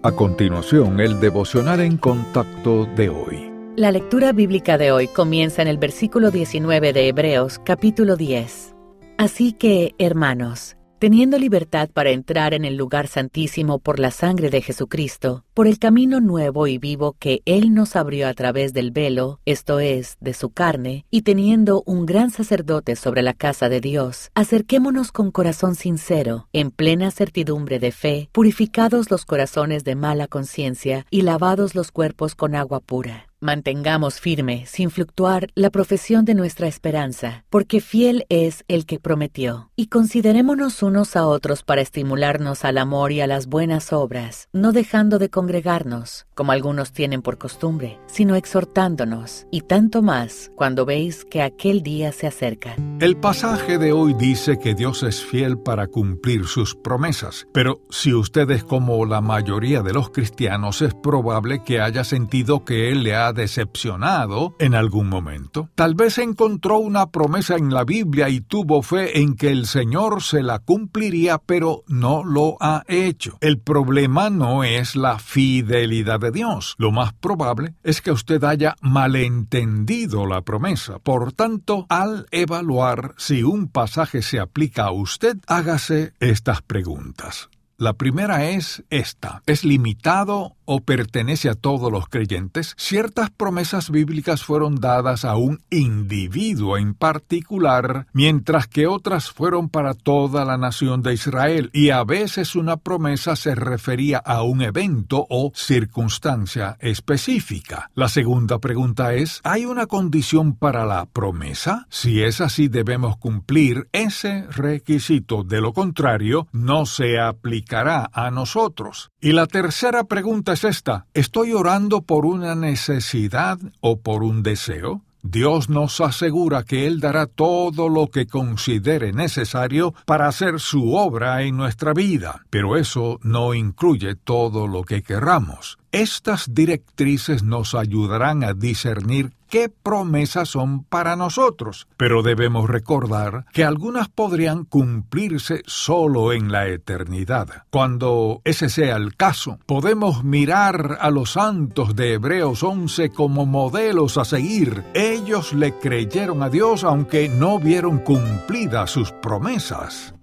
A continuación, el devocional en contacto de hoy. La lectura bíblica de hoy comienza en el versículo 19 de Hebreos, capítulo 10. Así que, hermanos, teniendo libertad para entrar en el lugar santísimo por la sangre de Jesucristo, por el camino nuevo y vivo que Él nos abrió a través del velo, esto es, de su carne, y teniendo un gran sacerdote sobre la casa de Dios, acerquémonos con corazón sincero, en plena certidumbre de fe, purificados los corazones de mala conciencia y lavados los cuerpos con agua pura. Mantengamos firme, sin fluctuar, la profesión de nuestra esperanza, porque fiel es el que prometió. Y considerémonos unos a otros para estimularnos al amor y a las buenas obras, no dejando de congregarnos, como algunos tienen por costumbre, sino exhortándonos, y tanto más cuando veis que aquel día se acerca. El pasaje de hoy dice que Dios es fiel para cumplir sus promesas, pero si usted es como la mayoría de los cristianos, es probable que haya sentido que Él le ha decepcionado en algún momento. Tal vez encontró una promesa en la Biblia y tuvo fe en que el Señor se la cumpliría, pero no lo ha hecho. El problema no es la fidelidad de Dios. Lo más probable es que usted haya malentendido la promesa. Por tanto, al evaluar si un pasaje se aplica a usted, hágase estas preguntas. La primera es esta. ¿Es limitado o pertenece a todos los creyentes? Ciertas promesas bíblicas fueron dadas a un individuo en particular, mientras que otras fueron para toda la nación de Israel, y a veces una promesa se refería a un evento o circunstancia específica. La segunda pregunta es, ¿hay una condición para la promesa? Si es así, debemos cumplir ese requisito. De lo contrario, no se aplica a nosotros. Y la tercera pregunta es esta, ¿estoy orando por una necesidad o por un deseo? Dios nos asegura que Él dará todo lo que considere necesario para hacer su obra en nuestra vida, pero eso no incluye todo lo que querramos. Estas directrices nos ayudarán a discernir qué promesas son para nosotros, pero debemos recordar que algunas podrían cumplirse solo en la eternidad. Cuando ese sea el caso, podemos mirar a los santos de Hebreos 11 como modelos a seguir. Ellos le creyeron a Dios aunque no vieron cumplidas sus promesas.